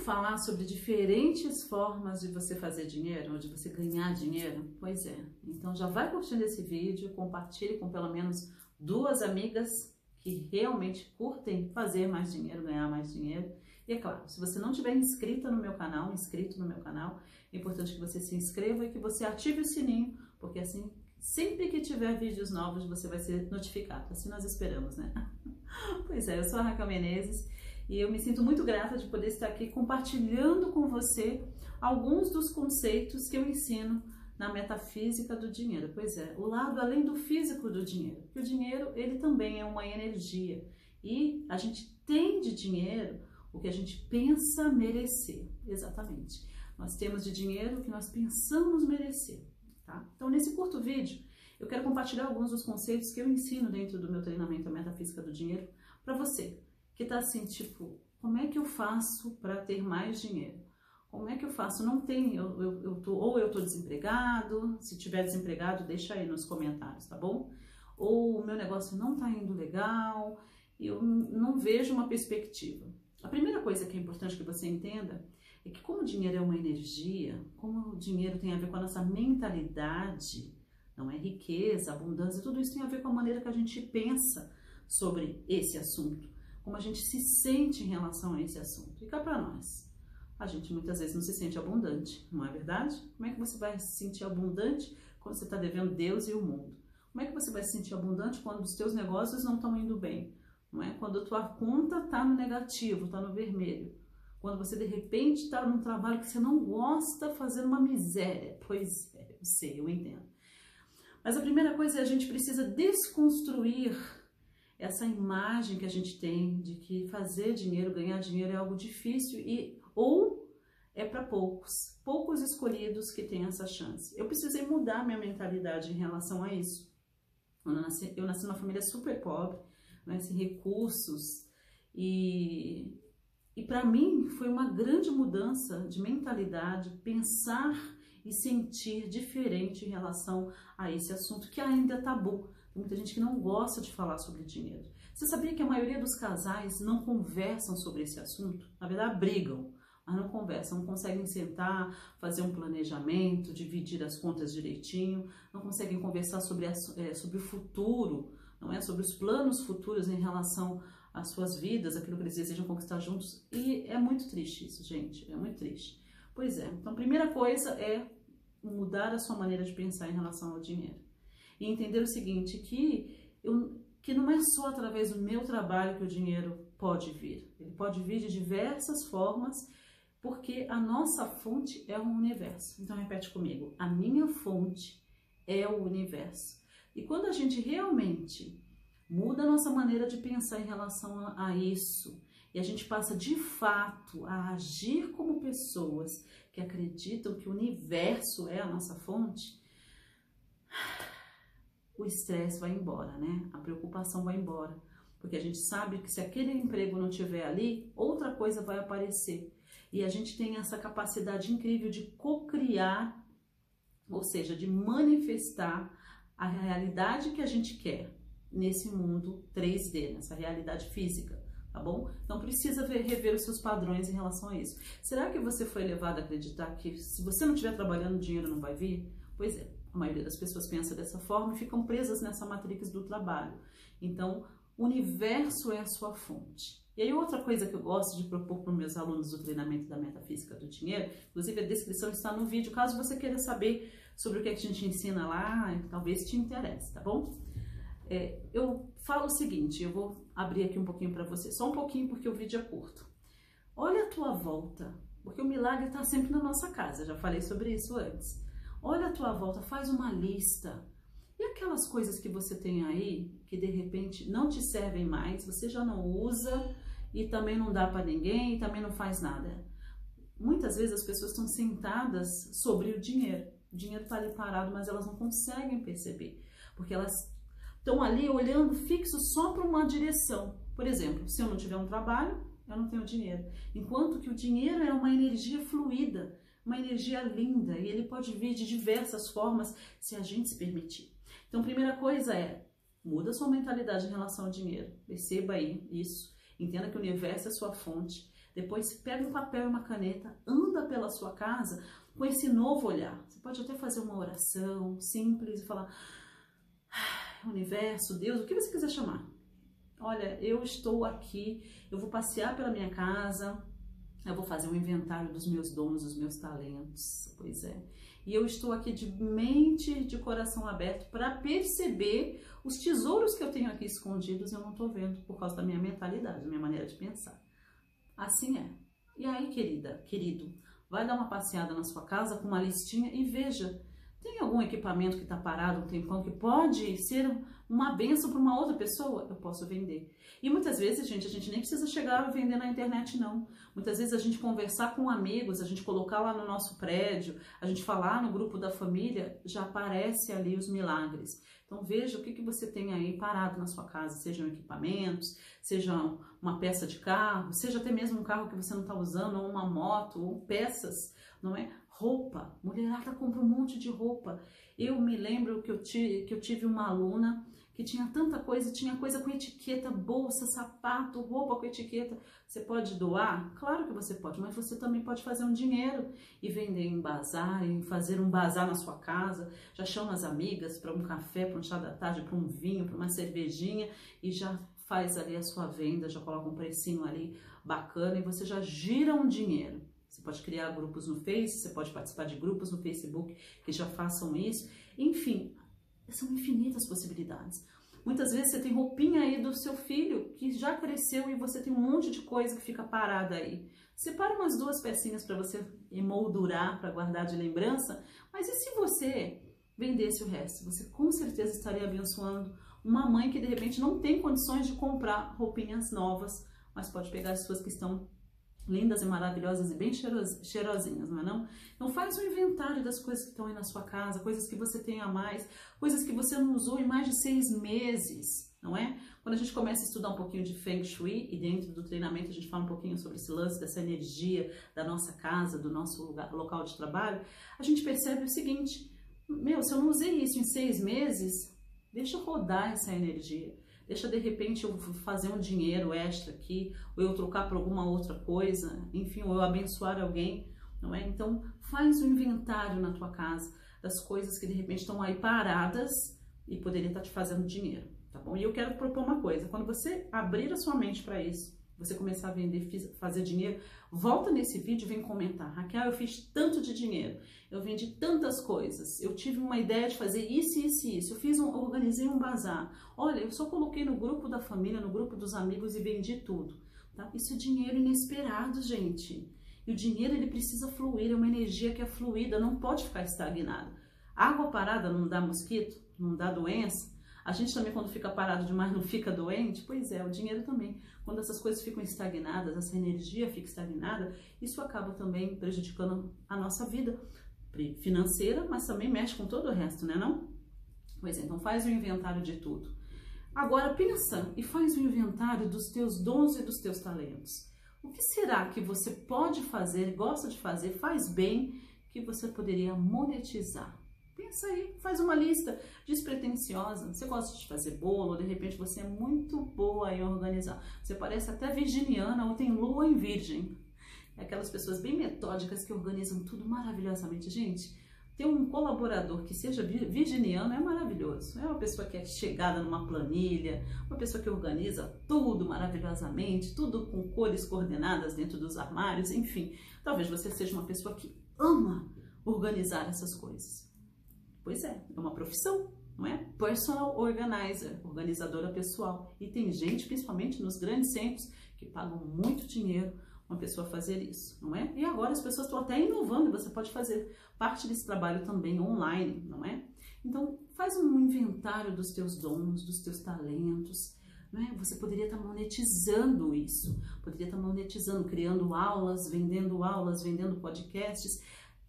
falar sobre diferentes formas de você fazer dinheiro, de você ganhar dinheiro? Pois é. Então já vai curtindo esse vídeo, compartilhe com pelo menos duas amigas que realmente curtem fazer mais dinheiro, ganhar mais dinheiro. E é claro, se você não tiver inscrita no meu canal, inscrito no meu canal, é importante que você se inscreva e que você ative o sininho, porque assim, sempre que tiver vídeos novos, você vai ser notificado. Assim nós esperamos, né? pois é, eu sou a Raquel Menezes e eu me sinto muito grata de poder estar aqui compartilhando com você alguns dos conceitos que eu ensino na metafísica do dinheiro. Pois é, o lado além do físico do dinheiro. Que o dinheiro, ele também é uma energia. E a gente tem de dinheiro o que a gente pensa merecer. Exatamente. Nós temos de dinheiro o que nós pensamos merecer. Tá? Então, nesse curto vídeo, eu quero compartilhar alguns dos conceitos que eu ensino dentro do meu treinamento a Metafísica do Dinheiro para você que está assim, tipo, como é que eu faço para ter mais dinheiro? Como é que eu faço? Não tem, eu, eu, eu tô, ou eu estou desempregado, se tiver desempregado, deixa aí nos comentários, tá bom? Ou o meu negócio não está indo legal, eu não vejo uma perspectiva. A primeira coisa que é importante que você entenda é que como o dinheiro é uma energia, como o dinheiro tem a ver com a nossa mentalidade, não é riqueza, abundância, tudo isso tem a ver com a maneira que a gente pensa sobre esse assunto, como a gente se sente em relação a esse assunto. Cá para nós a gente muitas vezes não se sente abundante, não é verdade? Como é que você vai se sentir abundante quando você está devendo Deus e o mundo? Como é que você vai se sentir abundante quando os teus negócios não estão indo bem? Não é? Quando a tua conta está no negativo, está no vermelho. Quando você de repente está num trabalho que você não gosta, fazendo uma miséria. Pois é, eu sei, eu entendo. Mas a primeira coisa é a gente precisa desconstruir essa imagem que a gente tem de que fazer dinheiro, ganhar dinheiro é algo difícil e ou é para poucos, poucos escolhidos que têm essa chance. Eu precisei mudar minha mentalidade em relação a isso. Eu nasci, eu nasci numa família super pobre, né, sem recursos, e, e para mim foi uma grande mudança de mentalidade, pensar e sentir diferente em relação a esse assunto que ainda é tabu. Tem muita gente que não gosta de falar sobre dinheiro. Você sabia que a maioria dos casais não conversam sobre esse assunto? Na verdade, brigam mas não conversam, não conseguem sentar, fazer um planejamento, dividir as contas direitinho, não conseguem conversar sobre, a, é, sobre o futuro, não é? Sobre os planos futuros em relação às suas vidas, aquilo que eles desejam conquistar juntos. E é muito triste isso, gente, é muito triste. Pois é, então a primeira coisa é mudar a sua maneira de pensar em relação ao dinheiro. E entender o seguinte, que, eu, que não é só através do meu trabalho que o dinheiro pode vir. Ele pode vir de diversas formas porque a nossa fonte é o universo. Então repete comigo: a minha fonte é o universo. E quando a gente realmente muda a nossa maneira de pensar em relação a, a isso, e a gente passa de fato a agir como pessoas que acreditam que o universo é a nossa fonte, o estresse vai embora, né? A preocupação vai embora. Porque a gente sabe que se aquele emprego não tiver ali, outra coisa vai aparecer. E a gente tem essa capacidade incrível de co-criar, ou seja, de manifestar a realidade que a gente quer nesse mundo 3D, nessa realidade física, tá bom? Então precisa ver, rever os seus padrões em relação a isso. Será que você foi levado a acreditar que se você não estiver trabalhando, o dinheiro não vai vir? Pois é, a maioria das pessoas pensa dessa forma e ficam presas nessa matrix do trabalho. Então, o universo é a sua fonte. E aí outra coisa que eu gosto de propor para os meus alunos do treinamento da metafísica do dinheiro, inclusive a descrição está no vídeo, caso você queira saber sobre o que, é que a gente ensina lá, talvez te interesse, tá bom? É, eu falo o seguinte, eu vou abrir aqui um pouquinho para você, só um pouquinho porque o vídeo é curto. Olha a tua volta, porque o milagre está sempre na nossa casa, já falei sobre isso antes. Olha a tua volta, faz uma lista. E aquelas coisas que você tem aí, que de repente não te servem mais, você já não usa, e também não dá para ninguém e também não faz nada. Muitas vezes as pessoas estão sentadas sobre o dinheiro. O dinheiro está ali parado, mas elas não conseguem perceber, porque elas estão ali olhando fixo só para uma direção. Por exemplo, se eu não tiver um trabalho, eu não tenho dinheiro. Enquanto que o dinheiro é uma energia fluida, uma energia linda, e ele pode vir de diversas formas se a gente se permitir. Então, primeira coisa é, muda sua mentalidade em relação ao dinheiro. Perceba aí isso. Entenda que o universo é sua fonte. Depois pega um papel e uma caneta, anda pela sua casa com esse novo olhar. Você pode até fazer uma oração simples e falar: Universo, Deus, o que você quiser chamar. Olha, eu estou aqui, eu vou passear pela minha casa, eu vou fazer um inventário dos meus dons, dos meus talentos. Pois é. E eu estou aqui de mente, de coração aberto para perceber os tesouros que eu tenho aqui escondidos, eu não estou vendo por causa da minha mentalidade, da minha maneira de pensar. Assim é. E aí, querida, querido, vai dar uma passeada na sua casa com uma listinha e veja tem algum equipamento que está parado um tempão que pode ser uma benção para uma outra pessoa? Eu posso vender. E muitas vezes, gente, a gente nem precisa chegar a vender na internet, não. Muitas vezes a gente conversar com amigos, a gente colocar lá no nosso prédio, a gente falar no grupo da família, já aparece ali os milagres. Então veja o que, que você tem aí parado na sua casa, sejam equipamentos, seja uma peça de carro, seja até mesmo um carro que você não está usando, ou uma moto, ou peças, não é? roupa. Mulherada compra um monte de roupa. Eu me lembro que eu, tive, que eu tive uma aluna que tinha tanta coisa, tinha coisa com etiqueta, bolsa, sapato, roupa com etiqueta. Você pode doar? Claro que você pode, mas você também pode fazer um dinheiro e vender em bazar, em fazer um bazar na sua casa. Já chama as amigas para um café, para um chá da tarde, para um vinho, para uma cervejinha e já faz ali a sua venda, já coloca um precinho ali bacana e você já gira um dinheiro. Você pode criar grupos no Face, você pode participar de grupos no Facebook que já façam isso. Enfim, são infinitas possibilidades. Muitas vezes você tem roupinha aí do seu filho que já cresceu e você tem um monte de coisa que fica parada aí. Separa umas duas pecinhas para você emoldurar, para guardar de lembrança. Mas e se você vendesse o resto? Você com certeza estaria abençoando uma mãe que de repente não tem condições de comprar roupinhas novas, mas pode pegar as suas que estão lindas e maravilhosas e bem cheirosinhas, não é não? Então faz um inventário das coisas que estão aí na sua casa, coisas que você tem a mais, coisas que você não usou em mais de seis meses, não é? Quando a gente começa a estudar um pouquinho de Feng Shui e dentro do treinamento a gente fala um pouquinho sobre esse lance dessa energia da nossa casa, do nosso lugar, local de trabalho, a gente percebe o seguinte, meu, se eu não usei isso em seis meses, deixa rodar essa energia deixa de repente eu fazer um dinheiro extra aqui, ou eu trocar por alguma outra coisa, enfim, ou eu abençoar alguém, não é? Então, faz um inventário na tua casa das coisas que de repente estão aí paradas e poderia estar te fazendo dinheiro, tá bom? E eu quero propor uma coisa, quando você abrir a sua mente para isso, você começar a vender, fazer dinheiro, volta nesse vídeo e vem comentar. Raquel, eu fiz tanto de dinheiro, eu vendi tantas coisas, eu tive uma ideia de fazer isso, isso e isso, eu fiz um, organizei um bazar. Olha, eu só coloquei no grupo da família, no grupo dos amigos e vendi tudo. Tá? Isso é dinheiro inesperado, gente. E o dinheiro ele precisa fluir, é uma energia que é fluida, não pode ficar estagnada. Água parada não dá mosquito, não dá doença. A gente também, quando fica parado demais, não fica doente? Pois é, o dinheiro também. Quando essas coisas ficam estagnadas, essa energia fica estagnada, isso acaba também prejudicando a nossa vida financeira, mas também mexe com todo o resto, né não? Pois é, então faz o inventário de tudo. Agora pensa e faz o inventário dos teus dons e dos teus talentos. O que será que você pode fazer, gosta de fazer, faz bem, que você poderia monetizar? Pensa aí, faz uma lista despretensiosa. Você gosta de fazer bolo, de repente você é muito boa em organizar. Você parece até virginiana ou tem lua em virgem. É aquelas pessoas bem metódicas que organizam tudo maravilhosamente. Gente, ter um colaborador que seja virginiano é maravilhoso. É uma pessoa que é chegada numa planilha, uma pessoa que organiza tudo maravilhosamente, tudo com cores coordenadas dentro dos armários, enfim. Talvez você seja uma pessoa que ama organizar essas coisas. Pois é, é uma profissão, não é? Personal organizer, organizadora pessoal. E tem gente, principalmente nos grandes centros, que pagam muito dinheiro uma pessoa fazer isso, não é? E agora as pessoas estão até inovando você pode fazer parte desse trabalho também online, não é? Então, faz um inventário dos teus dons, dos teus talentos, né? Você poderia estar monetizando isso, poderia estar monetizando, criando aulas, vendendo aulas, vendendo podcasts,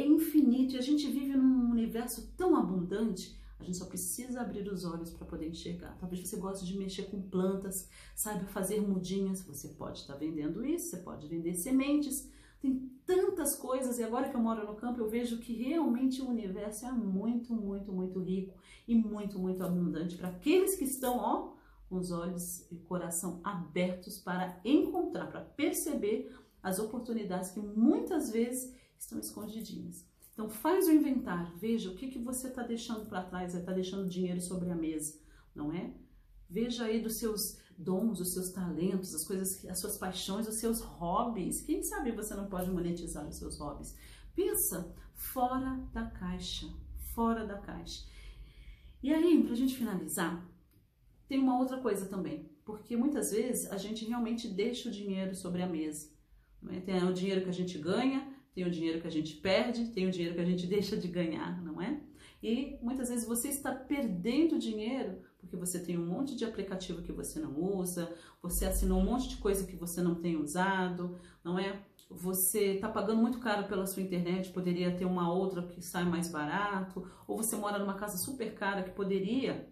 é infinito e a gente vive num universo tão abundante. A gente só precisa abrir os olhos para poder enxergar. Talvez você goste de mexer com plantas, saiba fazer mudinhas. Você pode estar vendendo isso, você pode vender sementes. Tem tantas coisas. E agora que eu moro no campo, eu vejo que realmente o universo é muito, muito, muito rico e muito, muito abundante para aqueles que estão, ó, com os olhos e coração abertos para encontrar, para perceber as oportunidades que muitas vezes estão escondidinhas. Então faz o inventário, veja o que, que você está deixando para trás, está deixando dinheiro sobre a mesa, não é? Veja aí dos seus dons, os seus talentos, as coisas, as suas paixões, os seus hobbies. Quem sabe você não pode monetizar os seus hobbies? Pensa fora da caixa, fora da caixa. E aí, para a gente finalizar, tem uma outra coisa também, porque muitas vezes a gente realmente deixa o dinheiro sobre a mesa. É? Tem o dinheiro que a gente ganha, tem o dinheiro que a gente perde, tem o dinheiro que a gente deixa de ganhar, não é? E muitas vezes você está perdendo dinheiro porque você tem um monte de aplicativo que você não usa, você assinou um monte de coisa que você não tem usado, não é? Você está pagando muito caro pela sua internet, poderia ter uma outra que sai mais barato, ou você mora numa casa super cara que poderia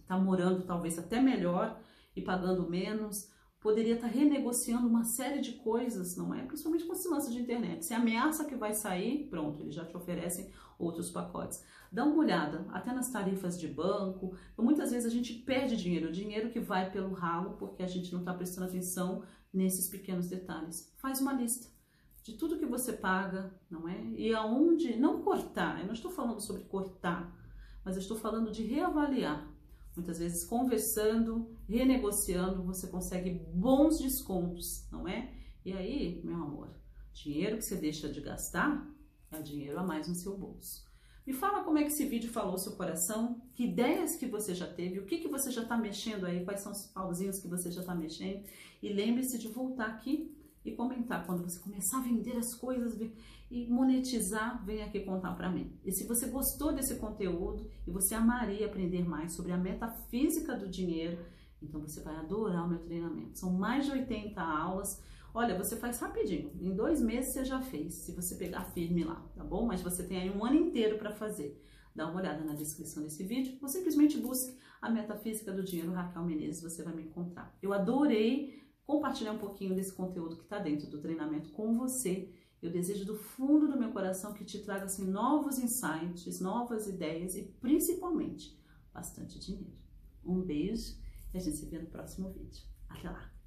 estar tá morando talvez até melhor e pagando menos poderia estar renegociando uma série de coisas, não é? Principalmente com esse lance de internet. Se ameaça que vai sair, pronto, eles já te oferecem outros pacotes. Dá uma olhada, até nas tarifas de banco. Muitas vezes a gente perde dinheiro, dinheiro que vai pelo ralo porque a gente não está prestando atenção nesses pequenos detalhes. Faz uma lista de tudo que você paga, não é? E aonde não cortar. Eu não estou falando sobre cortar, mas eu estou falando de reavaliar Muitas vezes conversando, renegociando, você consegue bons descontos, não é? E aí, meu amor, dinheiro que você deixa de gastar é dinheiro a mais no seu bolso. Me fala como é que esse vídeo falou seu coração, que ideias que você já teve, o que, que você já está mexendo aí, quais são os pauzinhos que você já está mexendo. E lembre-se de voltar aqui e comentar. Quando você começar a vender as coisas e monetizar, vem aqui contar para mim. E se você gostou desse conteúdo e você amaria aprender mais sobre a metafísica do dinheiro, então você vai adorar o meu treinamento. São mais de 80 aulas. Olha, você faz rapidinho. Em dois meses você já fez, se você pegar firme lá, tá bom? Mas você tem aí um ano inteiro para fazer. Dá uma olhada na descrição desse vídeo ou simplesmente busque a Metafísica do Dinheiro Raquel Menezes, você vai me encontrar. Eu adorei compartilhar um pouquinho desse conteúdo que está dentro do treinamento com você. Eu desejo do fundo do meu coração que te traga assim, novos insights, novas ideias e principalmente bastante dinheiro. Um beijo e a gente se vê no próximo vídeo. Até lá!